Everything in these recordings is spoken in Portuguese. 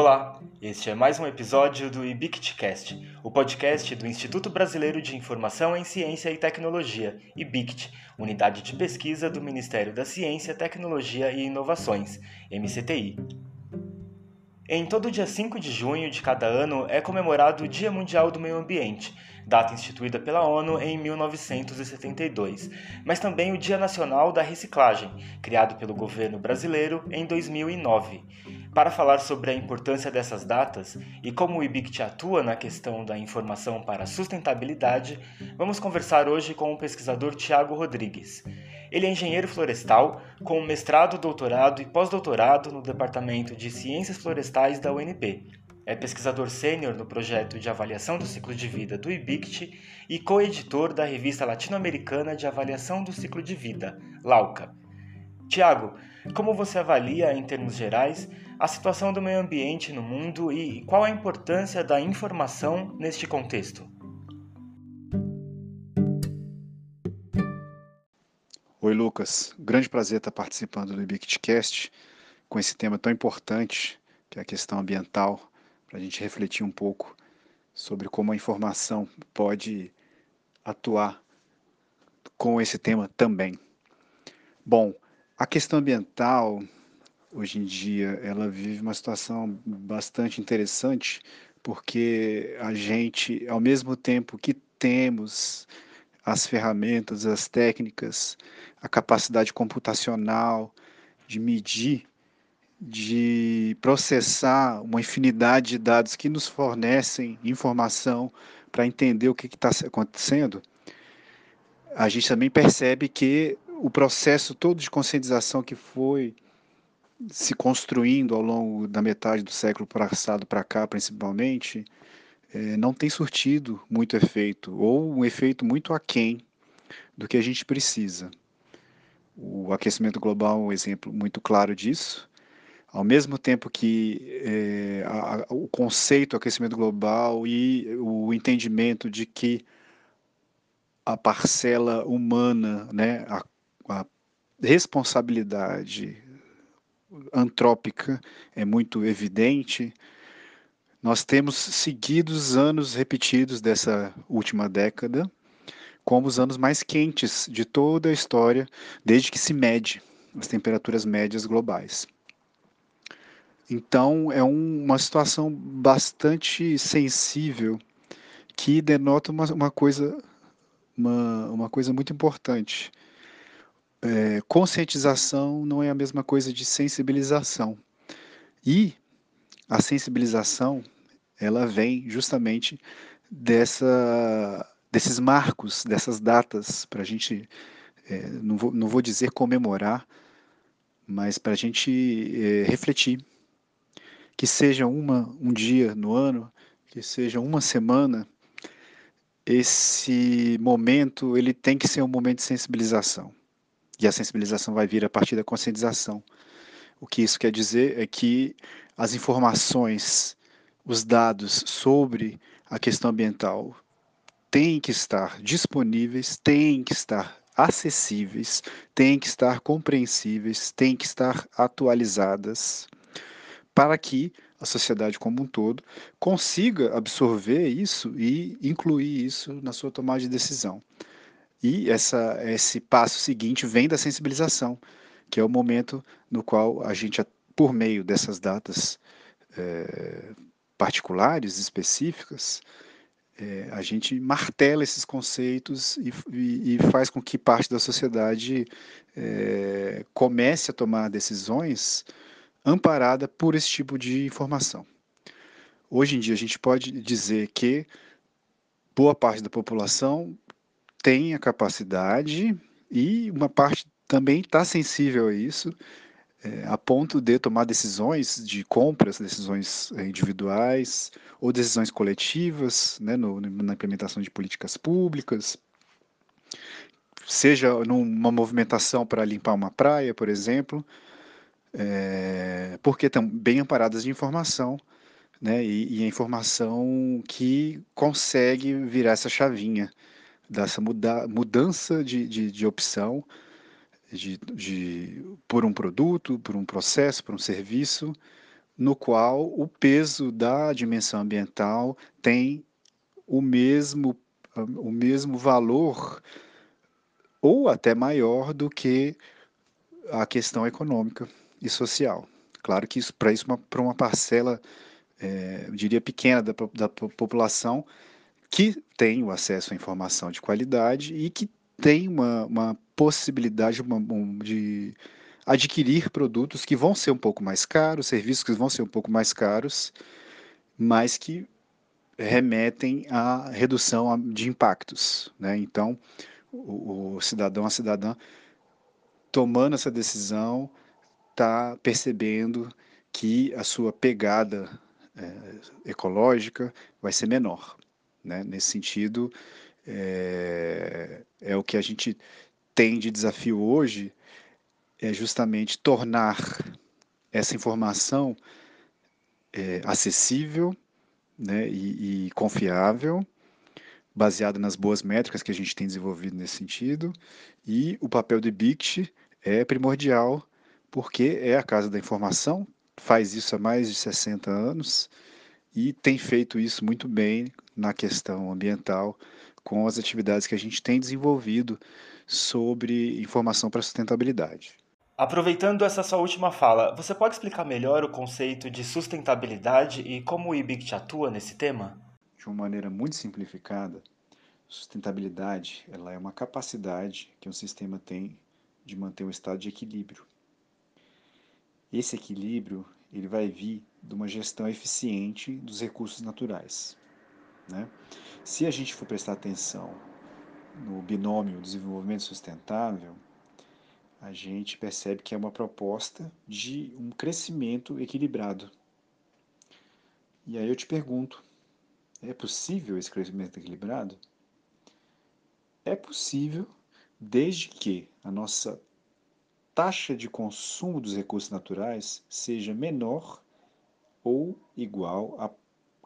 Olá, este é mais um episódio do IBICTcast, o podcast do Instituto Brasileiro de Informação em Ciência e Tecnologia, IBICT, unidade de pesquisa do Ministério da Ciência, Tecnologia e Inovações, MCTI. Em todo dia 5 de junho de cada ano é comemorado o Dia Mundial do Meio Ambiente, data instituída pela ONU em 1972, mas também o Dia Nacional da Reciclagem, criado pelo governo brasileiro em 2009. Para falar sobre a importância dessas datas e como o IBICT atua na questão da informação para a sustentabilidade, vamos conversar hoje com o pesquisador Tiago Rodrigues. Ele é engenheiro florestal, com mestrado, doutorado e pós-doutorado no Departamento de Ciências Florestais da UNP. É pesquisador sênior no projeto de avaliação do ciclo de vida do IBICT e co-editor da revista latino-americana de avaliação do ciclo de vida, LAUCA. Tiago, como você avalia, em termos gerais, a situação do meio ambiente no mundo e qual a importância da informação neste contexto? Oi, Lucas. Grande prazer estar participando do IBICTcast com esse tema tão importante, que é a questão ambiental, para a gente refletir um pouco sobre como a informação pode atuar com esse tema também. Bom, a questão ambiental, hoje em dia, ela vive uma situação bastante interessante, porque a gente, ao mesmo tempo que temos as ferramentas, as técnicas, a capacidade computacional de medir, de processar uma infinidade de dados que nos fornecem informação para entender o que está acontecendo, a gente também percebe que o processo todo de conscientização que foi se construindo ao longo da metade do século passado para cá, principalmente, é, não tem surtido muito efeito, ou um efeito muito aquém do que a gente precisa. O aquecimento global é um exemplo muito claro disso. Ao mesmo tempo que é, a, o conceito aquecimento global e o entendimento de que a parcela humana, né, a, a responsabilidade antrópica é muito evidente, nós temos seguidos anos repetidos dessa última década como os anos mais quentes de toda a história, desde que se mede as temperaturas médias globais. Então, é um, uma situação bastante sensível que denota uma, uma coisa, uma, uma coisa muito importante. É, conscientização não é a mesma coisa de sensibilização. E a sensibilização, ela vem justamente dessa desses marcos, dessas datas, para a gente, é, não, vou, não vou dizer comemorar, mas para a gente é, refletir. Que seja uma, um dia no ano, que seja uma semana, esse momento ele tem que ser um momento de sensibilização. E a sensibilização vai vir a partir da conscientização. O que isso quer dizer é que as informações, os dados sobre a questão ambiental têm que estar disponíveis, têm que estar acessíveis, têm que estar compreensíveis, têm que estar atualizadas, para que a sociedade como um todo consiga absorver isso e incluir isso na sua tomada de decisão. E essa, esse passo seguinte vem da sensibilização, que é o momento no qual a gente, por meio dessas datas é, particulares, específicas, é, a gente martela esses conceitos e, e, e, faz com que parte da sociedade é, comece a tomar decisões amparada por esse tipo de informação. Hoje em dia, a gente pode dizer que boa parte da população tem a capacidade e uma parte também está sensível a isso é, a ponto de tomar decisões de compras, decisões é, individuais ou decisões coletivas né, no, na implementação de políticas públicas, seja numa movimentação para limpar uma praia, por exemplo, é, porque estão bem amparadas de informação, né, e, e a informação que consegue virar essa chavinha dessa muda, mudança de, de, de opção de, de, por um produto, por um processo, por um serviço, no qual o peso da dimensão ambiental tem o mesmo, o mesmo valor ou até maior do que a questão econômica e social. Claro que isso para isso para uma parcela, é, eu diria pequena da, da população que tem o acesso à informação de qualidade e que tem uma, uma possibilidade uma, um, de adquirir produtos que vão ser um pouco mais caros, serviços que vão ser um pouco mais caros, mas que remetem à redução de impactos. Né? Então, o, o cidadão, a cidadã, tomando essa decisão, está percebendo que a sua pegada é, ecológica vai ser menor. Né? Nesse sentido, é, é o que a gente tem de desafio hoje é justamente tornar essa informação é, acessível né, e, e, confiável, baseada nas boas métricas que a gente tem desenvolvido nesse sentido, e o papel do IBICT é primordial, porque é a Casa da Informação, faz isso há mais de 60 anos e tem feito isso muito bem na questão ambiental, com as atividades que a gente tem desenvolvido sobre informação para sustentabilidade. Aproveitando essa sua última fala, você pode explicar melhor o conceito de sustentabilidade e como o IBICT atua nesse tema? De uma maneira muito simplificada, sustentabilidade ela é uma capacidade que um sistema tem de manter um estado de equilíbrio. Esse equilíbrio ele vai vir de uma gestão eficiente dos recursos naturais. Né? Se a gente for prestar atenção no binômio desenvolvimento sustentável, a gente percebe que é uma proposta de um crescimento equilibrado. E aí eu te pergunto: é possível esse crescimento equilibrado? É possível desde que a nossa taxa de consumo dos recursos naturais seja menor ou igual à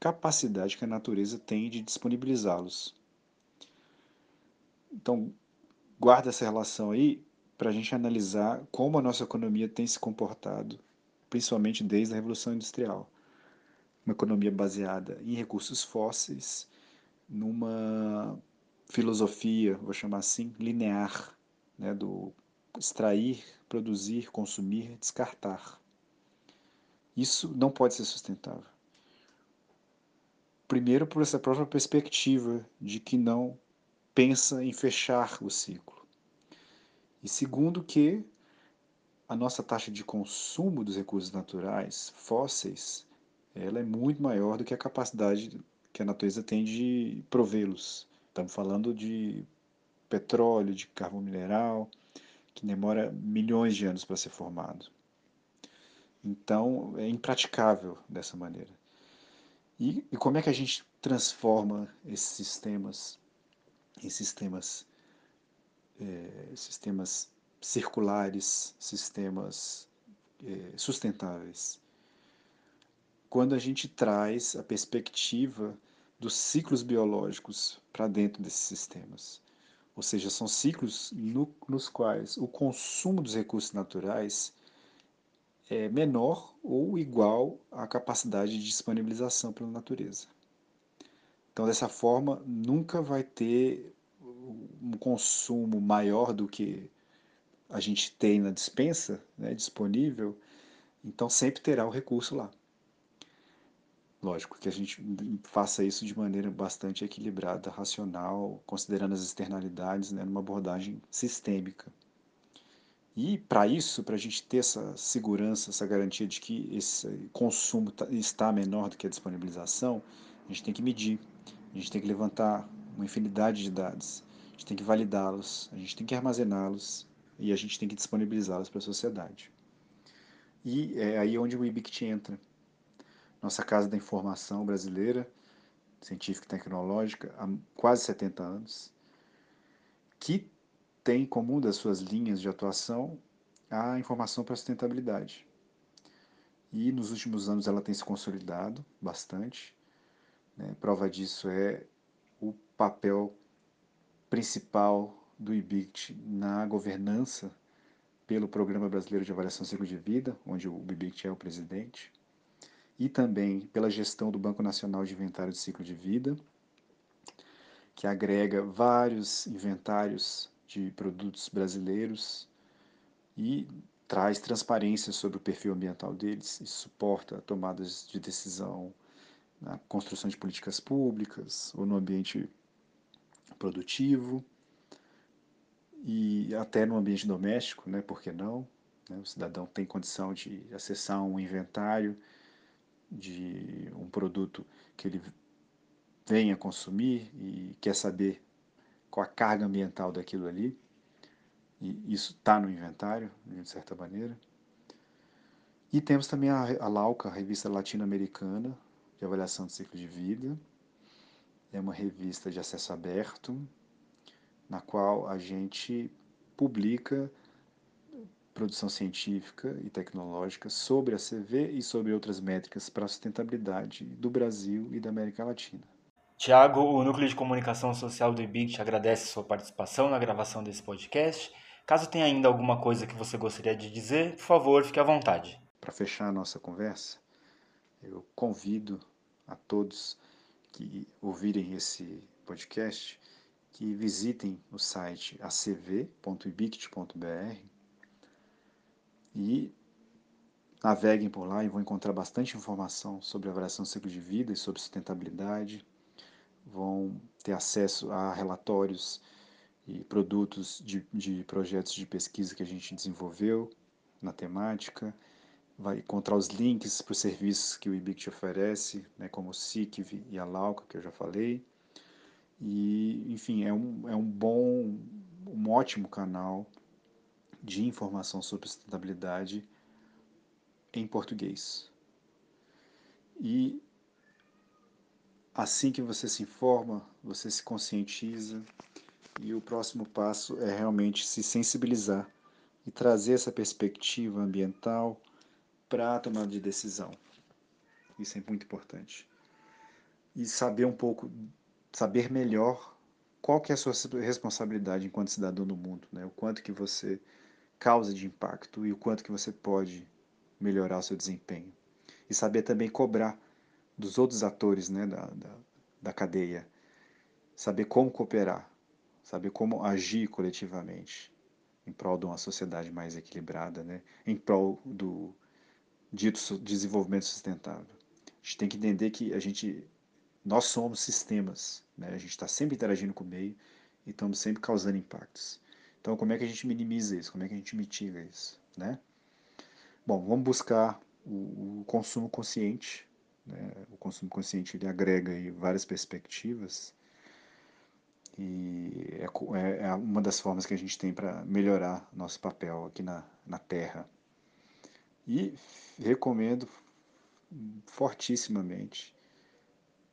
capacidade que a natureza tem de disponibilizá-los. Então, guarda essa relação aí para a gente analisar como a nossa economia tem se comportado, principalmente desde a Revolução Industrial. Uma economia baseada em recursos fósseis, numa filosofia, vou chamar assim, linear, né, do extrair, produzir, consumir, descartar. Isso não pode ser sustentável. Primeiro, por essa própria perspectiva de que não pensa em fechar o ciclo. E segundo que a nossa taxa de consumo dos recursos naturais fósseis, ela é muito maior do que a capacidade que a natureza tem de provê-los. Estamos falando de petróleo, de carvão mineral, que demora milhões de anos para ser formado. Então, é impraticável dessa maneira. E, e como é que a gente transforma esses sistemas em sistemas é, sistemas circulares, sistemas é, sustentáveis. Quando a gente traz a perspectiva dos ciclos biológicos para dentro desses sistemas. Ou seja, são ciclos no, nos quais o consumo dos recursos naturais é menor ou igual à capacidade de disponibilização pela natureza. Então, dessa forma, nunca vai ter um consumo maior do que a gente tem na dispensa né, disponível, então sempre terá o recurso lá. Lógico que a gente faça isso de maneira bastante equilibrada, racional, considerando as externalidades, né, numa abordagem sistêmica. E para isso, para a gente ter essa segurança, essa garantia de que esse consumo tá, está menor do que a disponibilização, a gente tem que medir, a gente tem que levantar uma infinidade de dados gente tem que validá-los, a gente tem que armazená-los e a gente tem que disponibilizá-los para a sociedade. E é aí onde o IBICT entra. Nossa Casa da Informação Brasileira, científica e tecnológica, há quase 70 anos, que tem como uma das suas linhas de atuação a informação para sustentabilidade. E nos últimos anos ela tem se consolidado bastante. Né? Prova disso é o papel principal do IBICT na governança pelo Programa Brasileiro de Avaliação Ciclo de Vida, onde o IBICT é o presidente. e também pela gestão do Banco Nacional de Inventário de Ciclo de Vida, que agrega vários inventários de produtos brasileiros e traz transparência sobre o perfil ambiental deles e suporta tomadas de decisão na construção de políticas públicas ou no ambiente produtivo e até no ambiente doméstico, né? Por que não? Né? O cidadão tem condição de acessar um inventário de um produto que ele venha consumir e quer saber qual a carga ambiental daquilo ali. E isso está no inventário, de certa maneira. E temos também a, a LAUCA, a Revista Latino-Americana de Avaliação de Ciclo de Vida. É uma revista de acesso aberto, na qual a gente publica produção científica e tecnológica sobre a CV e sobre outras métricas para a sustentabilidade do Brasil e da América Latina. Tiago, o Núcleo de Comunicação Social do IBIC agradece sua participação na gravação desse podcast. Caso tenha ainda alguma coisa que você gostaria de dizer, por favor, fique à vontade. Para fechar a nossa conversa, eu convido a todos que ouvirem esse podcast que visitem o site acv.ibict.br e naveguem por lá e vão encontrar bastante informação sobre avaliação do ciclo de vida e sobre sustentabilidade. Vão ter acesso a relatórios e produtos de, de projetos de pesquisa que a gente desenvolveu na temática. Vai encontrar os links para os serviços que o IBIC oferece, né, como o SICV e a Lauca, que eu já falei. E, enfim, é um, é um bom, um ótimo canal de informação sobre sustentabilidade em português. E assim que você se informa, você se conscientiza e o próximo passo é realmente se sensibilizar e trazer essa perspectiva ambiental para a tomada de decisão. Isso é muito importante. E saber um pouco, saber melhor qual que é a sua responsabilidade enquanto cidadão do mundo, né? O quanto que você causa de impacto e o quanto que você pode melhorar o seu desempenho. E saber também cobrar dos outros atores né, da, da, da cadeia. Saber como cooperar, saber como agir coletivamente em prol de uma sociedade mais equilibrada, né, em prol do dito desenvolvimento sustentável. A gente tem que entender que a gente, nós somos sistemas, né, a gente está sempre interagindo com o meio e estamos sempre causando impactos. Então, como é que a gente minimiza isso? Como é que a gente mitiga isso? Né? Bom, vamos buscar o, o consumo consciente. Né? O consumo consciente ele agrega aí várias perspectivas e é, é, é uma das formas que a gente tem para melhorar nosso papel aqui na, na Terra. E recomendo fortissimamente,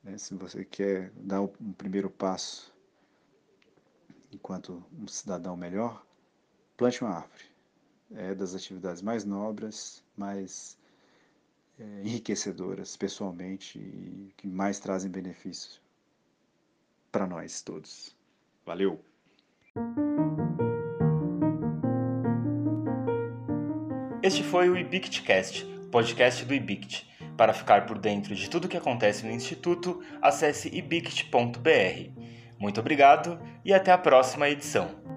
né, se você quer dar um primeiro passo enquanto um cidadão melhor, plante uma árvore. É das atividades mais nobres, mais enriquecedoras pessoalmente e que mais trazem benefícios para nós todos. Valeu! Este foi o IBICTcast, podcast do IBICT. Para ficar por dentro de tudo o que acontece no Instituto, acesse ibict.br. Muito obrigado e até a próxima edição.